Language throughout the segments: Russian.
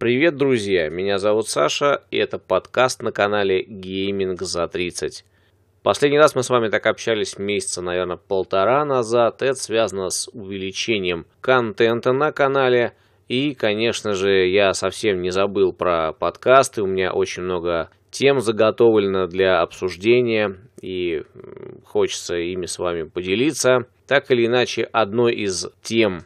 Привет, друзья! Меня зовут Саша, и это подкаст на канале Гейминг за 30. Последний раз мы с вами так общались месяца, наверное, полтора назад. Это связано с увеличением контента на канале. И, конечно же, я совсем не забыл про подкасты. У меня очень много тем заготовлено для обсуждения, и хочется ими с вами поделиться. Так или иначе, одной из тем,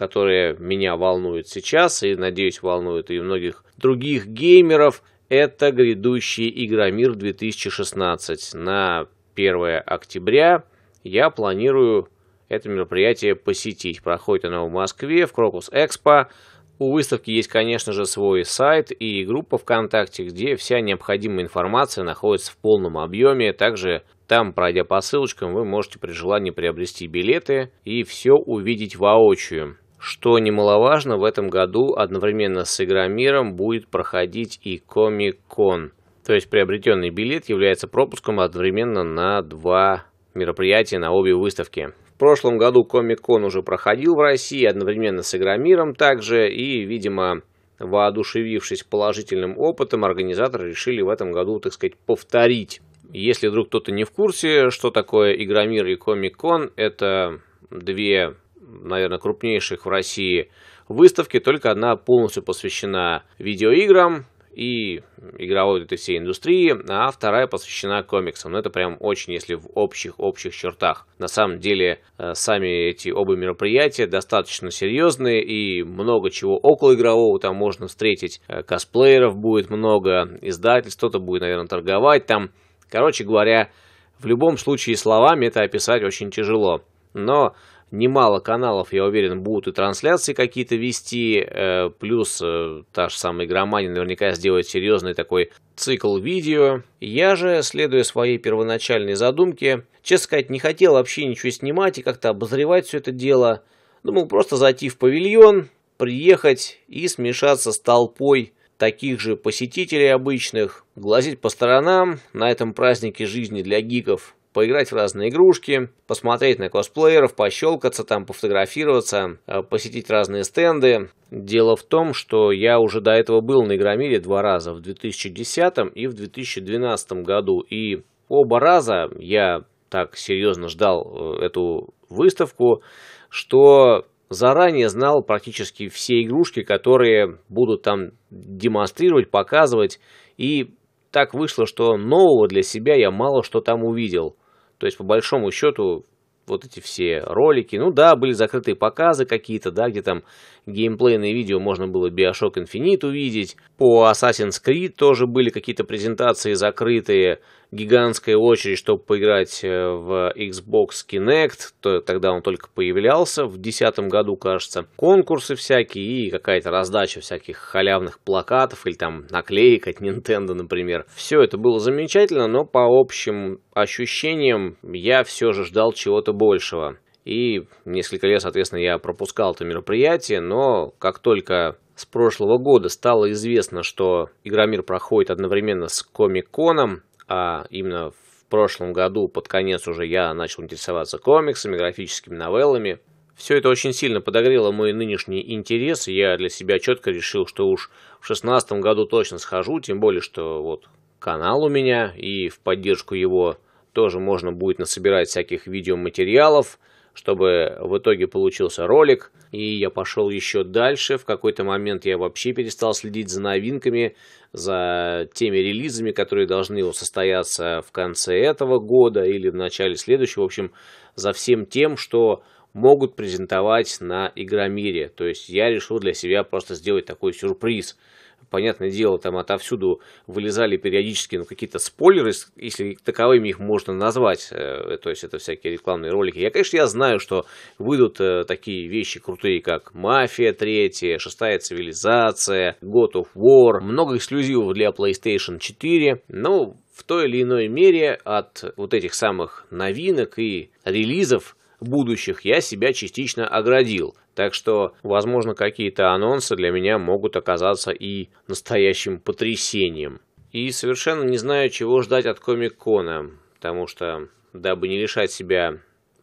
которые меня волнуют сейчас и, надеюсь, волнуют и многих других геймеров, это грядущий Игромир 2016. На 1 октября я планирую это мероприятие посетить. Проходит оно в Москве, в Крокус Экспо. У выставки есть, конечно же, свой сайт и группа ВКонтакте, где вся необходимая информация находится в полном объеме. Также там, пройдя по ссылочкам, вы можете при желании приобрести билеты и все увидеть воочию. Что немаловажно, в этом году одновременно с Игромиром будет проходить и Комик-кон. То есть приобретенный билет является пропуском одновременно на два мероприятия на обе выставки. В прошлом году Комик-кон уже проходил в России одновременно с Игромиром также, и, видимо, воодушевившись положительным опытом, организаторы решили в этом году, так сказать, повторить. Если вдруг кто-то не в курсе, что такое Игромир и Комик-кон, это две наверное, крупнейших в России выставки, только одна полностью посвящена видеоиграм и игровой этой всей индустрии, а вторая посвящена комиксам. Но это прям очень, если в общих-общих чертах. На самом деле, э, сами эти оба мероприятия достаточно серьезные и много чего около игрового там можно встретить. Э, косплееров будет много, издательств, кто-то будет, наверное, торговать там. Короче говоря, в любом случае словами это описать очень тяжело. Но немало каналов, я уверен, будут и трансляции какие-то вести, э, плюс э, та же самая игромания наверняка сделает серьезный такой цикл видео. Я же, следуя своей первоначальной задумке, честно сказать, не хотел вообще ничего снимать и как-то обозревать все это дело. Думал просто зайти в павильон, приехать и смешаться с толпой таких же посетителей обычных, глазеть по сторонам на этом празднике жизни для гиков, поиграть в разные игрушки, посмотреть на косплееров, пощелкаться там, пофотографироваться, э, посетить разные стенды. Дело в том, что я уже до этого был на Игромире два раза, в 2010 и в 2012 году. И оба раза я так серьезно ждал э, эту выставку, что заранее знал практически все игрушки, которые будут там демонстрировать, показывать. И так вышло, что нового для себя я мало что там увидел. То есть, по большому счету, вот эти все ролики, ну да, были закрытые показы какие-то, да, где там геймплейные видео можно было Bioshock Infinite увидеть. По Assassin's Creed тоже были какие-то презентации закрытые, гигантская очередь, чтобы поиграть э, в Xbox Kinect, то тогда он только появлялся в 2010 году, кажется. Конкурсы всякие и какая-то раздача всяких халявных плакатов или там наклеек от Nintendo, например. Все это было замечательно, но по общим ощущениям я все же ждал чего-то большего. И несколько лет, соответственно, я пропускал это мероприятие, но как только с прошлого года стало известно, что Игромир проходит одновременно с Комик-коном, а именно в прошлом году, под конец уже я начал интересоваться комиксами, графическими новеллами. Все это очень сильно подогрело мой нынешний интерес, и я для себя четко решил, что уж в шестнадцатом году точно схожу, тем более, что вот канал у меня, и в поддержку его тоже можно будет насобирать всяких видеоматериалов, чтобы в итоге получился ролик, и я пошел еще дальше. В какой-то момент я вообще перестал следить за новинками, за теми релизами, которые должны состояться в конце этого года или в начале следующего. В общем, за всем тем, что могут презентовать на Игромире. То есть я решил для себя просто сделать такой сюрприз – понятное дело, там отовсюду вылезали периодически ну, какие-то спойлеры, если таковыми их можно назвать, э, то есть это всякие рекламные ролики. Я, конечно, я знаю, что выйдут э, такие вещи крутые, как «Мафия 3», «Шестая цивилизация», «God of War», много эксклюзивов для PlayStation 4, но в той или иной мере от вот этих самых новинок и релизов будущих я себя частично оградил. Так что, возможно, какие-то анонсы для меня могут оказаться и настоящим потрясением. И совершенно не знаю, чего ждать от Комик-Кона, потому что, дабы не лишать себя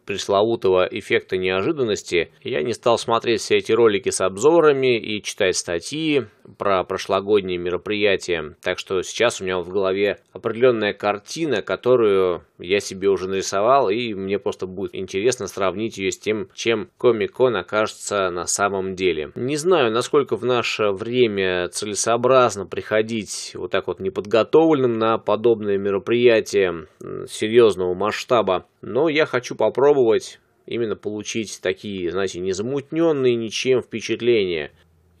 пресловутого эффекта неожиданности, я не стал смотреть все эти ролики с обзорами и читать статьи. про прошлогодние мероприятия. Так что сейчас у меня в голове определенная картина, которую я себе уже нарисовал, и мне просто будет интересно сравнить ее с тем, чем Комик-кон окажется на самом деле. Не знаю, насколько в наше время целесообразно приходить вот так вот неподготовленным на подобные мероприятия серьезного масштаба, но я хочу попробовать именно получить такие, знаете, незамутненные ничем впечатления.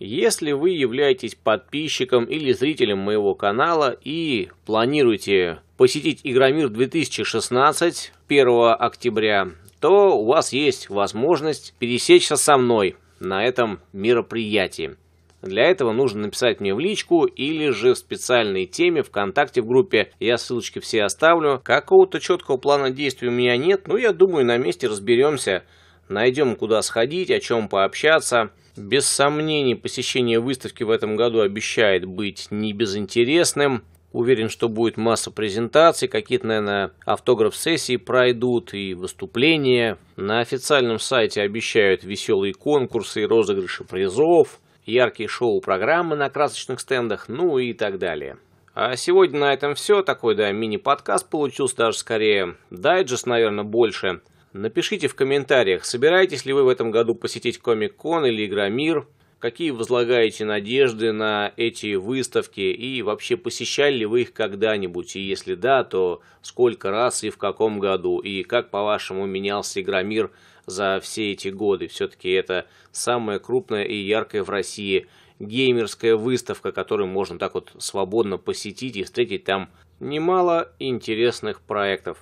Если вы являетесь подписчиком или зрителем моего канала и планируете посетить Игромир 2016 1 октября, то у вас есть возможность пересечься со мной на этом мероприятии. Для этого нужно написать мне в личку или же в специальной теме ВКонтакте в группе. Я ссылочки все оставлю. Какого-то четкого плана действий у меня нет, но я думаю на месте разберемся. Найдем куда сходить, о чем пообщаться. Без сомнений посещение выставки в этом году обещает быть не безинтересным. Уверен, что будет масса презентаций, какие-то, наверное, автограф-сессии пройдут и выступления. На официальном сайте обещают веселые конкурсы и розыгрыши призов яркие шоу-программы на красочных стендах, ну и так далее. А сегодня на этом все. Такой, да, мини-подкаст получился даже скорее. Дайджест, наверное, больше. Напишите в комментариях, собираетесь ли вы в этом году посетить Комик-кон или Игромир, какие возлагаете надежды на эти выставки и вообще посещали ли вы их когда-нибудь, и если да, то сколько раз и в каком году, и как, по-вашему, менялся Игромир за все эти годы. Все-таки это самая крупная и яркая в России геймерская выставка, которую можно так вот свободно посетить и встретить там немало интересных проектов.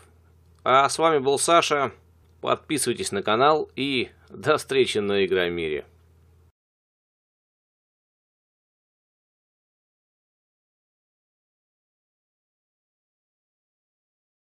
А с вами был Саша. Подписывайтесь на канал и до встречи на Игромире.